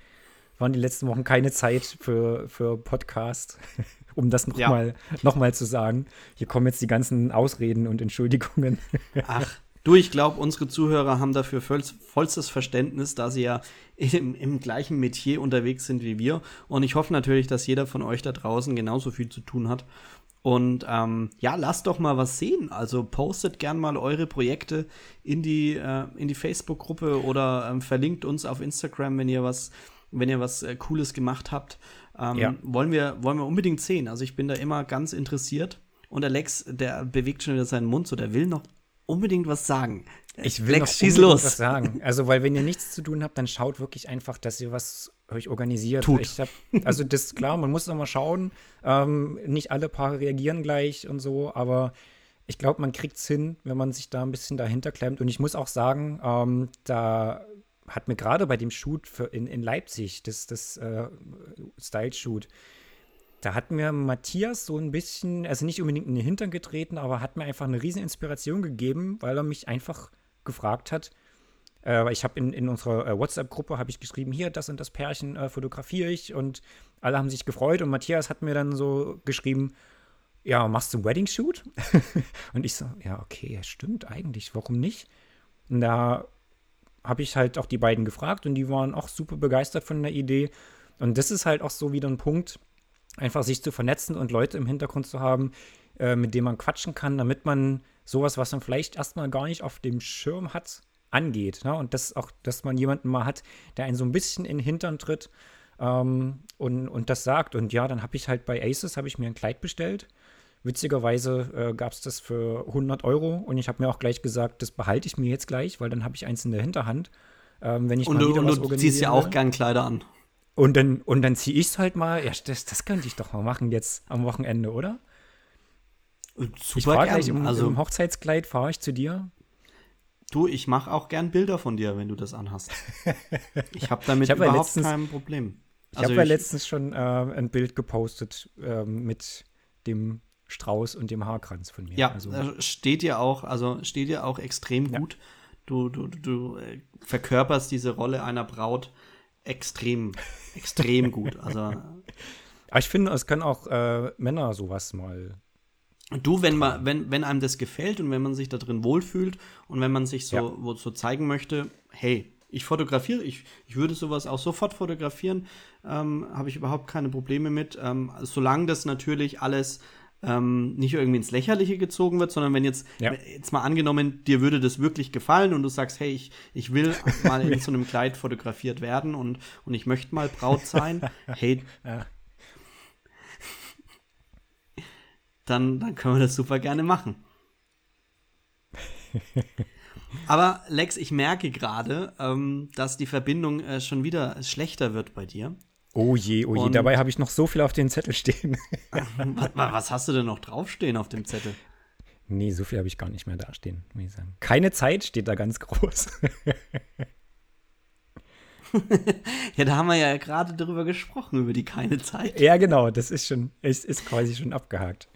waren die letzten Wochen keine Zeit für, für Podcast, um das nochmal ja. noch mal zu sagen. Hier kommen jetzt die ganzen Ausreden und Entschuldigungen. Ach, du, ich glaube, unsere Zuhörer haben dafür voll, vollstes Verständnis, da sie ja im, im gleichen Metier unterwegs sind wie wir. Und ich hoffe natürlich, dass jeder von euch da draußen genauso viel zu tun hat. Und ähm, ja, lasst doch mal was sehen. Also postet gern mal eure Projekte in die, äh, in die Facebook-Gruppe oder ähm, verlinkt uns auf Instagram, wenn ihr was, wenn ihr was äh, Cooles gemacht habt. Ähm, ja. wollen, wir, wollen wir unbedingt sehen. Also ich bin da immer ganz interessiert. Und Alex, der bewegt schon wieder seinen Mund, so der will noch unbedingt was sagen. Ich will Lex, noch schieß los. was sagen. Also, weil wenn ihr nichts zu tun habt, dann schaut wirklich einfach, dass ihr was euch organisiert. Tut. Hab, also das ist klar, man muss immer schauen. Ähm, nicht alle Paare reagieren gleich und so, aber ich glaube, man kriegt es hin, wenn man sich da ein bisschen dahinter klemmt. Und ich muss auch sagen, ähm, da hat mir gerade bei dem Shoot in, in Leipzig, das, das äh, Style-Shoot, da hat mir Matthias so ein bisschen, also nicht unbedingt in den Hintern getreten, aber hat mir einfach eine riesen Inspiration gegeben, weil er mich einfach gefragt hat. Äh, ich habe in, in unserer äh, WhatsApp-Gruppe habe ich geschrieben, hier, das und das Pärchen äh, fotografiere ich und alle haben sich gefreut und Matthias hat mir dann so geschrieben, ja, machst du einen Wedding-Shoot? und ich so, ja, okay, stimmt eigentlich, warum nicht? Und da habe ich halt auch die beiden gefragt und die waren auch super begeistert von der Idee. Und das ist halt auch so wieder ein Punkt, einfach sich zu vernetzen und Leute im Hintergrund zu haben, äh, mit denen man quatschen kann, damit man sowas, was man vielleicht erstmal gar nicht auf dem Schirm hat, angeht. Ne? Und das auch, dass man jemanden mal hat, der einen so ein bisschen in den Hintern tritt ähm, und, und das sagt. Und ja, dann habe ich halt bei Aces, habe ich mir ein Kleid bestellt. Witzigerweise äh, gab es das für 100 Euro und ich habe mir auch gleich gesagt, das behalte ich mir jetzt gleich, weil dann habe ich eins in der Hinterhand. Ähm, wenn ich und mal wieder und was du ziehst ja auch gern Kleider an. Und dann, und dann ziehe ich es halt mal. Ja, das, das könnte ich doch mal machen jetzt am Wochenende, oder? Super ich fahre gleich im, also, im Hochzeitskleid, fahre ich zu dir. Du, ich mache auch gern Bilder von dir, wenn du das anhast. ich habe damit ich hab überhaupt ja letztens, kein Problem. Ich also habe ja letztens schon äh, ein Bild gepostet äh, mit dem Strauß und dem Haarkranz von mir. Ja, also, steht dir auch, also steht dir auch extrem ja. gut. Du, du, du äh, verkörperst diese Rolle einer Braut extrem, extrem gut. Also. Aber ich finde, es können auch äh, Männer sowas mal Du, wenn man, wenn, wenn einem das gefällt und wenn man sich da drin wohlfühlt und wenn man sich so, ja. so zeigen möchte, hey, ich fotografiere, ich, ich würde sowas auch sofort fotografieren, ähm, habe ich überhaupt keine Probleme mit. Ähm, solange das natürlich alles ähm, nicht irgendwie ins Lächerliche gezogen wird, sondern wenn jetzt, ja. jetzt mal angenommen, dir würde das wirklich gefallen und du sagst, hey, ich, ich will mal in so einem Kleid fotografiert werden und, und ich möchte mal Braut sein, hey, ja. dann, dann können wir das super gerne machen. Aber Lex, ich merke gerade, ähm, dass die Verbindung äh, schon wieder schlechter wird bei dir. Oh je, oh je, Und, dabei habe ich noch so viel auf dem Zettel stehen. was, was, hast du denn noch draufstehen auf dem Zettel? Nee, so viel habe ich gar nicht mehr dastehen, muss ich sagen. Keine Zeit steht da ganz groß. ja, da haben wir ja gerade drüber gesprochen, über die keine Zeit. Ja, genau, das ist schon, ist, ist quasi schon abgehakt.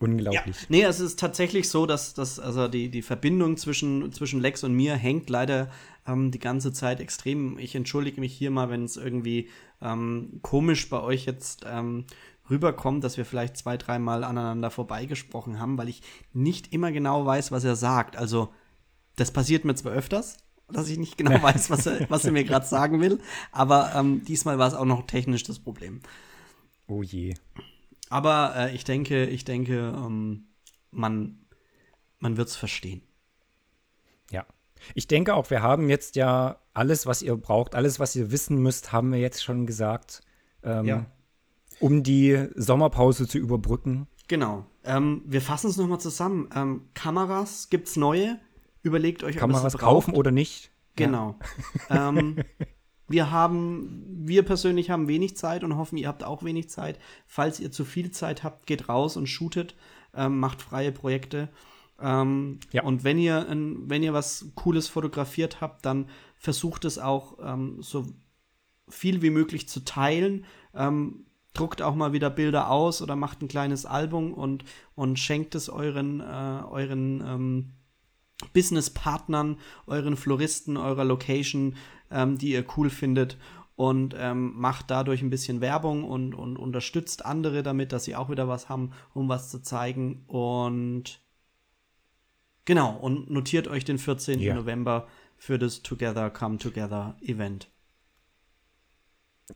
Unglaublich. Ja. Nee, es ist tatsächlich so, dass, dass also die, die Verbindung zwischen, zwischen Lex und mir hängt leider ähm, die ganze Zeit extrem. Ich entschuldige mich hier mal, wenn es irgendwie ähm, komisch bei euch jetzt ähm, rüberkommt, dass wir vielleicht zwei, dreimal aneinander vorbeigesprochen haben, weil ich nicht immer genau weiß, was er sagt. Also, das passiert mir zwar öfters, dass ich nicht genau weiß, was er, was er mir gerade sagen will, aber ähm, diesmal war es auch noch technisch das Problem. Oh je. Aber äh, ich denke, ich denke, ähm, man, man wird es verstehen. Ja. Ich denke auch, wir haben jetzt ja alles, was ihr braucht, alles, was ihr wissen müsst, haben wir jetzt schon gesagt, ähm, ja. um die Sommerpause zu überbrücken. Genau. Ähm, wir fassen es nochmal zusammen. Ähm, Kameras es neue. Überlegt euch, Kameras kaufen oder nicht. Genau. Ja. Wir haben, wir persönlich haben wenig Zeit und hoffen, ihr habt auch wenig Zeit. Falls ihr zu viel Zeit habt, geht raus und shootet, ähm, macht freie Projekte. Ähm, ja. Und wenn ihr, wenn ihr was Cooles fotografiert habt, dann versucht es auch ähm, so viel wie möglich zu teilen. Ähm, druckt auch mal wieder Bilder aus oder macht ein kleines Album und, und schenkt es euren, äh, euren ähm, Businesspartnern, euren Floristen, eurer Location, ähm, die ihr cool findet. und ähm, macht dadurch ein bisschen Werbung und, und unterstützt andere damit, dass sie auch wieder was haben, um was zu zeigen. Und genau, und notiert euch den 14. Ja. November für das Together Come Together Event.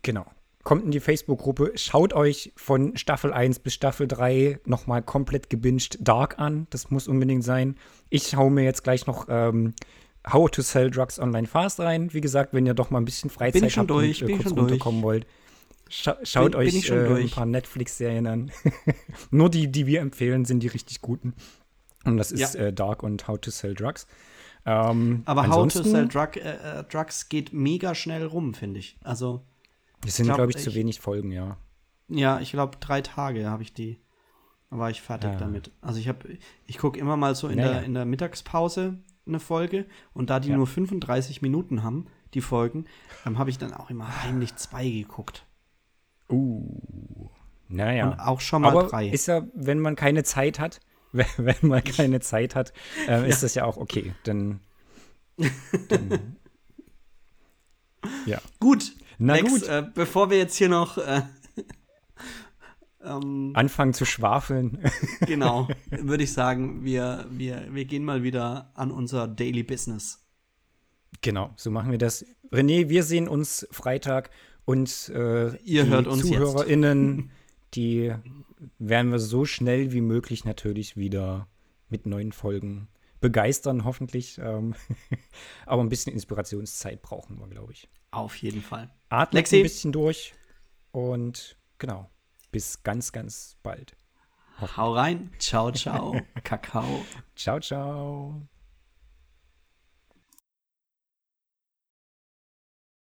Genau. Kommt in die Facebook-Gruppe, schaut euch von Staffel 1 bis Staffel 3 nochmal komplett gebinged Dark an. Das muss unbedingt sein. Ich hau mir jetzt gleich noch ähm, How to Sell Drugs Online Fast rein. Wie gesagt, wenn ihr doch mal ein bisschen Freizeit Bin ich schon habt durch, und bin äh, ich kurz schon durch. runterkommen wollt, scha schaut Bin- bin euch ich schon äh, ein paar Netflix-Serien an. Nur die, die wir empfehlen, sind die richtig guten. Und das ist Ja. äh, Dark und How to Sell Drugs. Ähm, Aber How to Sell Drug, äh, äh, Drugs geht mega schnell rum, finde ich. Also, Es sind, glaub, glaube ich, zu ich- wenig Folgen, ja. ja, ich glaube, drei Tage habe ich die. War ich fertig Ja. damit. Also ich habe, ich gucke immer mal so in, Naja. der, in der Mittagspause eine Folge und da die Ja. nur 35 Minuten haben, die Folgen, ähm, habe ich dann auch immer heimlich zwei geguckt. Uh. Naja. Und auch schon mal Aber drei. ist ja, wenn man keine Zeit hat, wenn, wenn man keine Zeit hat, äh, ist das ja auch okay. Dann, dann ja. gut. Na Lex, gut. Äh, bevor wir jetzt hier noch äh, ähm, Anfangen zu schwafeln. genau, würde ich sagen, wir, wir, wir gehen mal wieder an unser Daily Business. genau, so machen wir das. René, wir sehen uns Freitag und äh, Ihr die hört uns jetzt. ZuhörerInnen, die werden wir so schnell wie möglich natürlich wieder mit neuen Folgen begeistern, hoffentlich. Ähm, aber ein bisschen Inspirationszeit brauchen wir, glaube ich. Auf jeden Fall. Atmet Lexi. ein bisschen durch und genau, bis ganz, ganz bald. Hau rein. Ciao, ciao. Kakao. Ciao, ciao.